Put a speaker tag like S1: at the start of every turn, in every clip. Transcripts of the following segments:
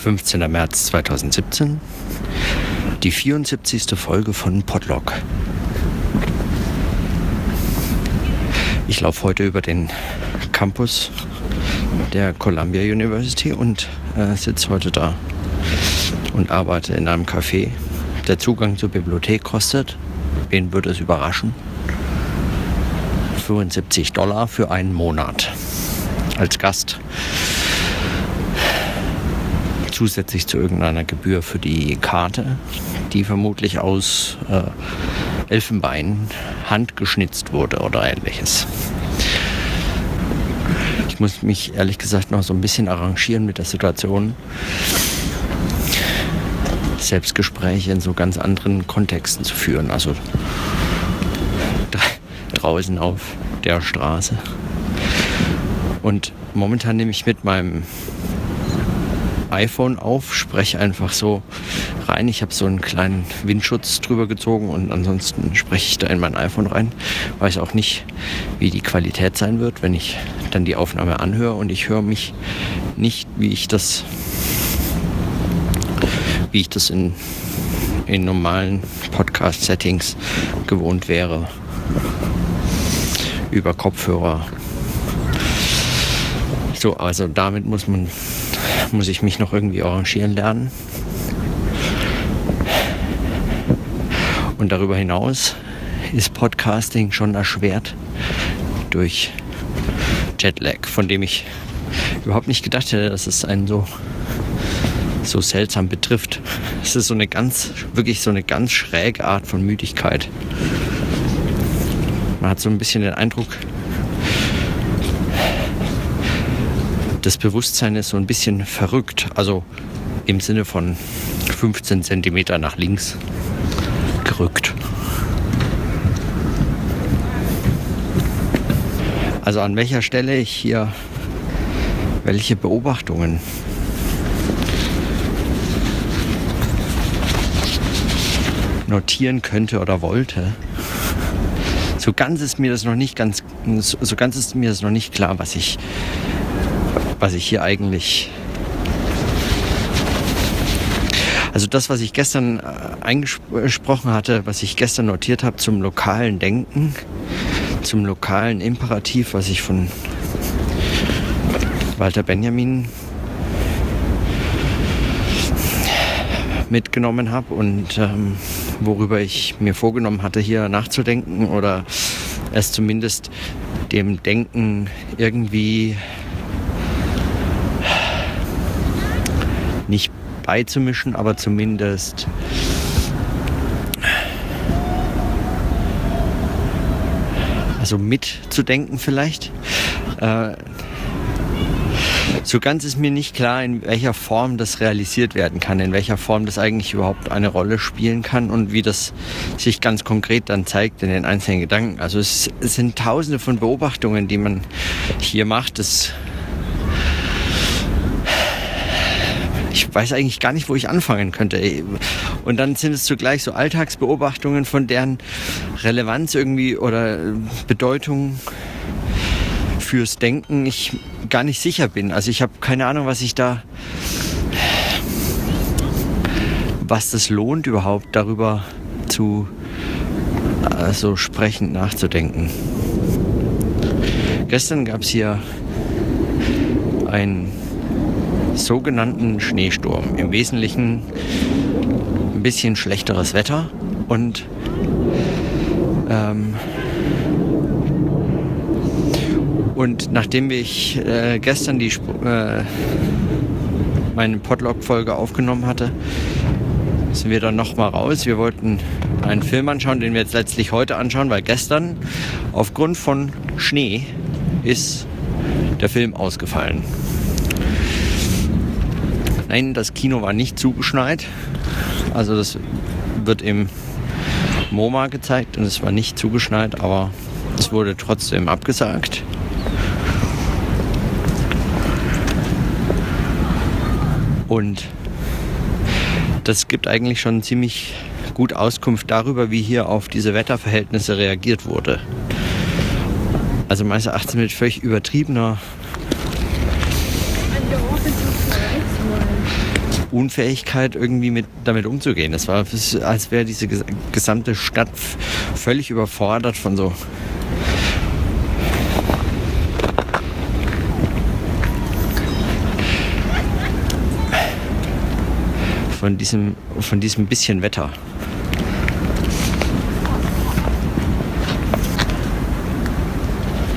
S1: 15. März 2017, die 74. Folge von Podlog. Ich laufe heute über den Campus der Columbia University und äh, sitze heute da und arbeite in einem Café. Der Zugang zur Bibliothek kostet, wen würde es überraschen, 75 Dollar für einen Monat als Gast zusätzlich zu irgendeiner Gebühr für die Karte, die vermutlich aus äh, Elfenbein handgeschnitzt wurde oder ähnliches. Ich muss mich ehrlich gesagt noch so ein bisschen arrangieren mit der Situation. Selbstgespräche in so ganz anderen Kontexten zu führen. Also draußen auf der Straße. Und momentan nehme ich mit meinem iPhone auf, spreche einfach so rein. Ich habe so einen kleinen Windschutz drüber gezogen und ansonsten spreche ich da in mein iPhone rein. Weiß auch nicht, wie die Qualität sein wird, wenn ich dann die Aufnahme anhöre und ich höre mich nicht, wie ich das, wie ich das in, in normalen Podcast-Settings gewohnt wäre. Über Kopfhörer. So, also damit muss man muss ich mich noch irgendwie arrangieren lernen. Und darüber hinaus ist Podcasting schon erschwert durch Jetlag, von dem ich überhaupt nicht gedacht hätte, dass es einen so, so seltsam betrifft. Es ist so eine ganz, wirklich so eine ganz schräge Art von Müdigkeit. Man hat so ein bisschen den Eindruck, das Bewusstsein ist so ein bisschen verrückt. Also im Sinne von 15 Zentimeter nach links gerückt. Also an welcher Stelle ich hier welche Beobachtungen notieren könnte oder wollte. So ganz ist mir das noch nicht ganz, so ganz ist mir das noch nicht klar, was ich was ich hier eigentlich also das, was ich gestern äh, eingesprochen hatte, was ich gestern notiert habe zum lokalen Denken, zum lokalen Imperativ, was ich von Walter Benjamin mitgenommen habe und ähm, worüber ich mir vorgenommen hatte, hier nachzudenken oder es zumindest dem Denken irgendwie nicht beizumischen, aber zumindest also mitzudenken vielleicht. Äh, so ganz ist mir nicht klar, in welcher Form das realisiert werden kann, in welcher Form das eigentlich überhaupt eine Rolle spielen kann und wie das sich ganz konkret dann zeigt in den einzelnen Gedanken. Also es, es sind tausende von Beobachtungen, die man hier macht. Das ich weiß eigentlich gar nicht, wo ich anfangen könnte. Und dann sind es zugleich so Alltagsbeobachtungen, von deren Relevanz irgendwie oder Bedeutung fürs Denken ich gar nicht sicher bin. Also ich habe keine Ahnung, was ich da, was das lohnt überhaupt darüber zu also sprechend nachzudenken. Gestern gab es hier ein sogenannten Schneesturm. Im Wesentlichen ein bisschen schlechteres Wetter und ähm, und nachdem ich äh, gestern die äh, meine Podlog-Folge aufgenommen hatte, sind wir dann noch mal raus. Wir wollten einen Film anschauen, den wir jetzt letztlich heute anschauen, weil gestern aufgrund von Schnee ist der Film ausgefallen. Nein, das Kino war nicht zugeschneit. Also das wird im MoMA gezeigt und es war nicht zugeschneit, aber es wurde trotzdem abgesagt. Und das gibt eigentlich schon ziemlich gut Auskunft darüber, wie hier auf diese Wetterverhältnisse reagiert wurde. Also meines Erachtens mit völlig übertriebener Unfähigkeit, irgendwie mit, damit umzugehen. Es war, als wäre diese gesamte Stadt völlig überfordert von so von diesem, von diesem bisschen Wetter.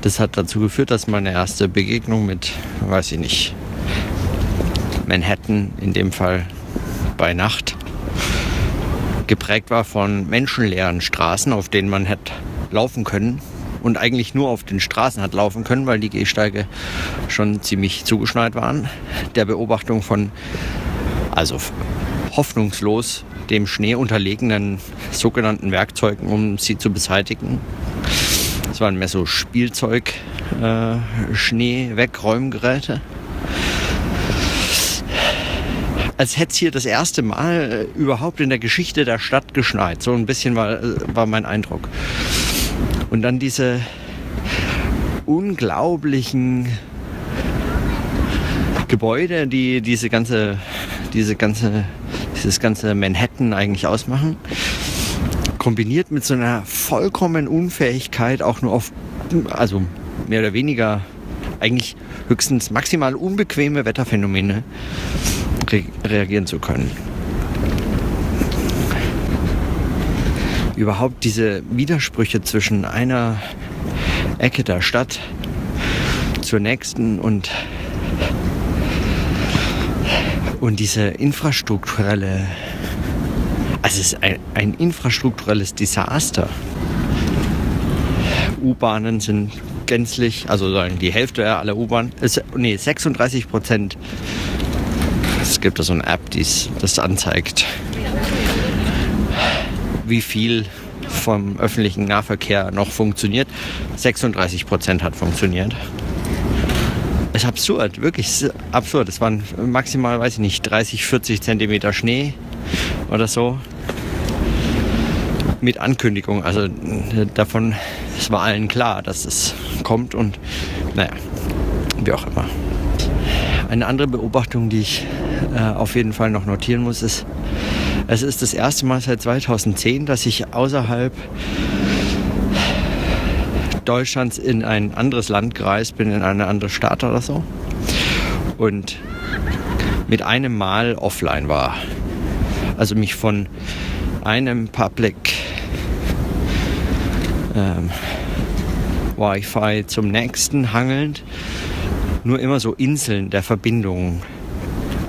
S1: Das hat dazu geführt, dass meine erste Begegnung mit, weiß ich nicht, Manhattan in dem Fall bei Nacht geprägt war von menschenleeren Straßen, auf denen man hätte laufen können und eigentlich nur auf den Straßen hat laufen können, weil die Gehsteige schon ziemlich zugeschneit waren. Der Beobachtung von also hoffnungslos dem Schnee unterlegenen sogenannten Werkzeugen, um sie zu beseitigen. Es waren mehr so Spielzeug, äh, Schnee-Wegräumgeräte. Als hätte es hier das erste Mal äh, überhaupt in der Geschichte der Stadt geschneit. So ein bisschen war, äh, war mein Eindruck. Und dann diese unglaublichen Gebäude, die diese ganze, diese ganze dieses ganze Manhattan eigentlich ausmachen. Kombiniert mit so einer vollkommenen Unfähigkeit, auch nur auf, also mehr oder weniger eigentlich höchstens maximal unbequeme Wetterphänomene re reagieren zu können. Überhaupt diese Widersprüche zwischen einer Ecke der Stadt zur nächsten und und diese infrastrukturelle, also es ist ein, ein infrastrukturelles Desaster. U-Bahnen sind gänzlich, also sagen die Hälfte aller U-Bahnen, nee, 36 Prozent. Es gibt da so eine App, die das anzeigt, wie viel vom öffentlichen Nahverkehr noch funktioniert. 36 Prozent hat funktioniert. Es ist absurd, wirklich absurd. Es waren maximal, weiß ich nicht, 30, 40 Zentimeter Schnee oder so. Mit Ankündigung. Also davon, es war allen klar, dass es kommt und naja, wie auch immer. Eine andere Beobachtung, die ich äh, auf jeden Fall noch notieren muss, ist, es ist das erste Mal seit 2010, dass ich außerhalb Deutschlands in ein anderes Land gereist bin, in eine andere Stadt oder so. Und mit einem Mal offline war. Also mich von einem Public ähm, Wi-Fi zum nächsten hangelnd nur immer so Inseln der Verbindung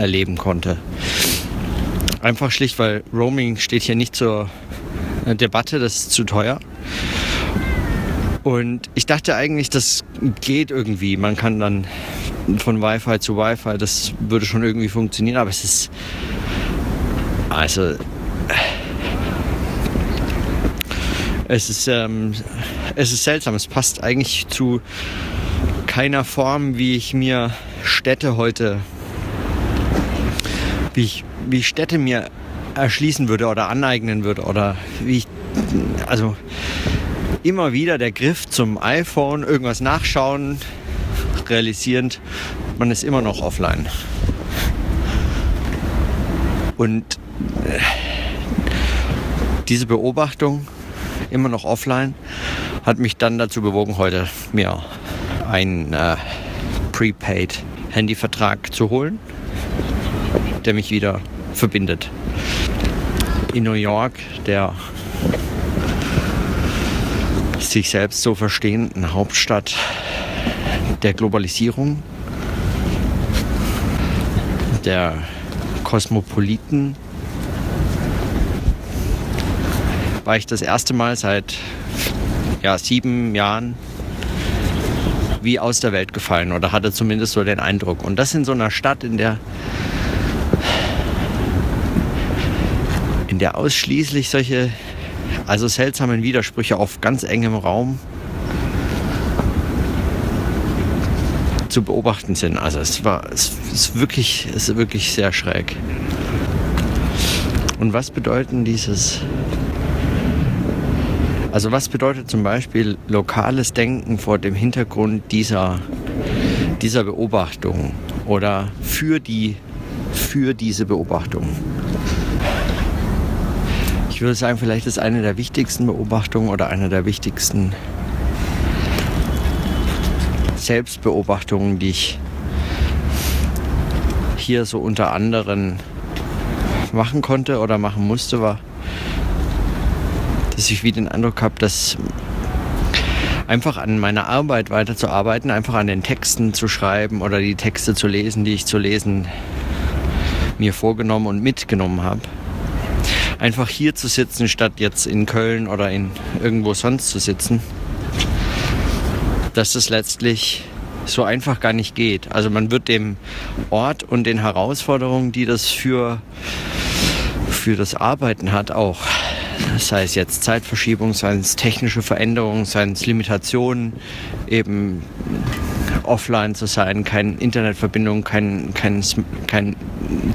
S1: erleben konnte. Einfach schlicht, weil Roaming steht hier nicht zur Debatte, das ist zu teuer. Und ich dachte eigentlich, das geht irgendwie. Man kann dann von Wi-Fi zu Wi-Fi, das würde schon irgendwie funktionieren, aber es ist. Also. Es ist, ähm, es ist seltsam. Es passt eigentlich zu keiner Form, wie ich mir Städte heute, wie ich, wie ich Städte mir erschließen würde oder aneignen würde oder wie ich, also immer wieder der Griff zum iPhone, irgendwas nachschauen, realisierend, man ist immer noch offline. Und äh, diese Beobachtung, immer noch offline, hat mich dann dazu bewogen, heute mir einen äh, Prepaid Handyvertrag zu holen, der mich wieder verbindet. In New York, der sich selbst so verstehenden Hauptstadt der Globalisierung, der Kosmopoliten, war ich das erste Mal seit ja, sieben Jahren wie aus der Welt gefallen oder hatte zumindest so den Eindruck. Und das in so einer Stadt, in der der ausschließlich solche also seltsamen Widersprüche auf ganz engem Raum zu beobachten sind. Also es war es ist wirklich, es ist wirklich sehr schräg. Und was bedeuten dieses also was bedeutet zum Beispiel lokales Denken vor dem Hintergrund dieser, dieser Beobachtung oder für die für diese Beobachtung. Ich würde sagen, vielleicht ist eine der wichtigsten Beobachtungen oder eine der wichtigsten Selbstbeobachtungen, die ich hier so unter anderem machen konnte oder machen musste, war, dass ich wie den Eindruck habe, dass einfach an meiner Arbeit weiterzuarbeiten, einfach an den Texten zu schreiben oder die Texte zu lesen, die ich zu lesen mir vorgenommen und mitgenommen habe. Einfach hier zu sitzen, statt jetzt in Köln oder in irgendwo sonst zu sitzen, dass das letztlich so einfach gar nicht geht. Also man wird dem Ort und den Herausforderungen, die das für, für das Arbeiten hat, auch sei es jetzt Zeitverschiebung, sei es technische Veränderungen, sei es Limitationen, eben offline zu sein, keine Internetverbindung, kein, kein, kein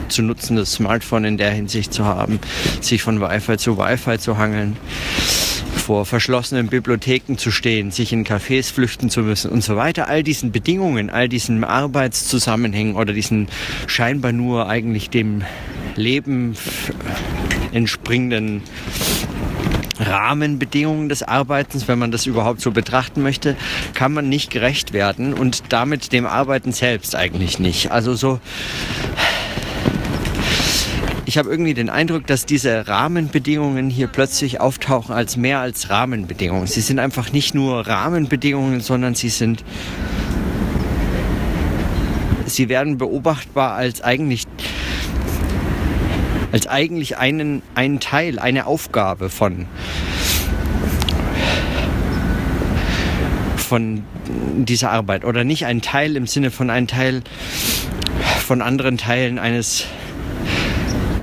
S1: zu nutzendes Smartphone in der Hinsicht zu haben, sich von Wi-Fi zu Wi-Fi zu hangeln, vor verschlossenen Bibliotheken zu stehen, sich in Cafés flüchten zu müssen und so weiter. All diesen Bedingungen, all diesen Arbeitszusammenhängen oder diesen scheinbar nur eigentlich dem Leben entspringenden Rahmenbedingungen des Arbeitens, wenn man das überhaupt so betrachten möchte, kann man nicht gerecht werden und damit dem Arbeiten selbst eigentlich nicht. Also so ich habe irgendwie den Eindruck, dass diese Rahmenbedingungen hier plötzlich auftauchen als mehr als Rahmenbedingungen. Sie sind einfach nicht nur Rahmenbedingungen, sondern sie sind sie werden beobachtbar als eigentlich als eigentlich einen, einen Teil, eine Aufgabe von, von dieser Arbeit. Oder nicht ein Teil im Sinne von ein Teil von anderen Teilen eines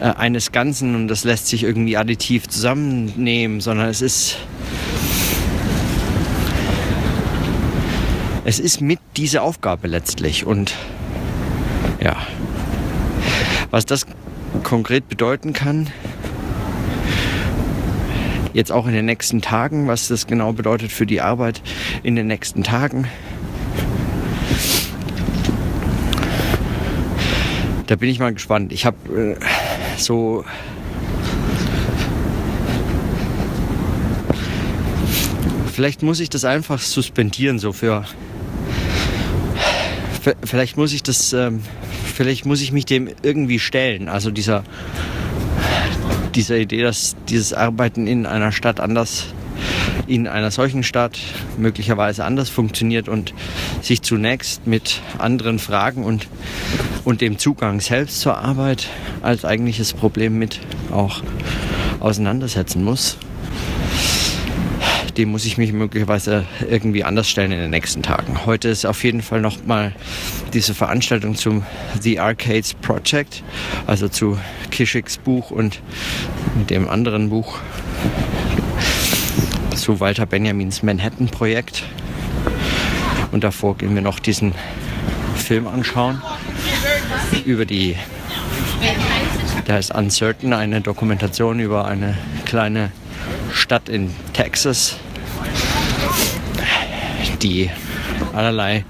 S1: äh, eines Ganzen und das lässt sich irgendwie additiv zusammennehmen, sondern es ist es ist mit dieser Aufgabe letztlich. Und ja. Was das konkret bedeuten kann. Jetzt auch in den nächsten Tagen, was das genau bedeutet für die Arbeit in den nächsten Tagen. Da bin ich mal gespannt. Ich habe äh, so vielleicht muss ich das einfach suspendieren, so für. Vielleicht muss ich das ähm, vielleicht muss ich mich dem irgendwie stellen. Also dieser, dieser Idee, dass dieses Arbeiten in einer Stadt anders, in einer solchen Stadt möglicherweise anders funktioniert und sich zunächst mit anderen Fragen und, und dem Zugang selbst zur Arbeit als eigentliches Problem mit auch auseinandersetzen muss dem muss ich mich möglicherweise irgendwie anders stellen in den nächsten Tagen. Heute ist auf jeden Fall nochmal diese Veranstaltung zum The Arcades Project, also zu Kishiks Buch und dem anderen Buch zu Walter Benjamins Manhattan Projekt. Und davor gehen wir noch diesen Film anschauen über die, da ist Uncertain, eine Dokumentation über eine kleine Stadt in Texas, die allerlei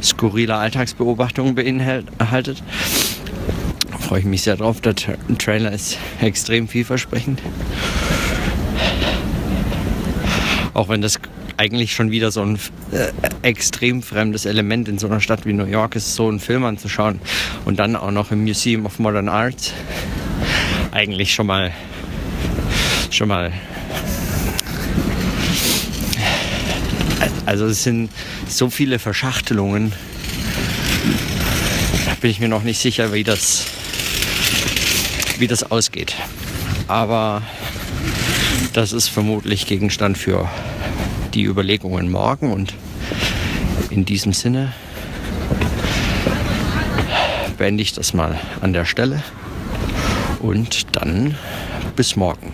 S1: skurrile Alltagsbeobachtungen beinhaltet. Da freue ich mich sehr drauf. Der Trailer ist extrem vielversprechend. Auch wenn das eigentlich schon wieder so ein äh, extrem fremdes Element in so einer Stadt wie New York ist, so einen Film anzuschauen und dann auch noch im Museum of Modern Art. Eigentlich schon mal schon mal Also es sind so viele Verschachtelungen. Da bin ich mir noch nicht sicher, wie das, wie das ausgeht. Aber das ist vermutlich Gegenstand für die Überlegungen morgen und in diesem Sinne beende ich das mal an der Stelle und dann bis morgen.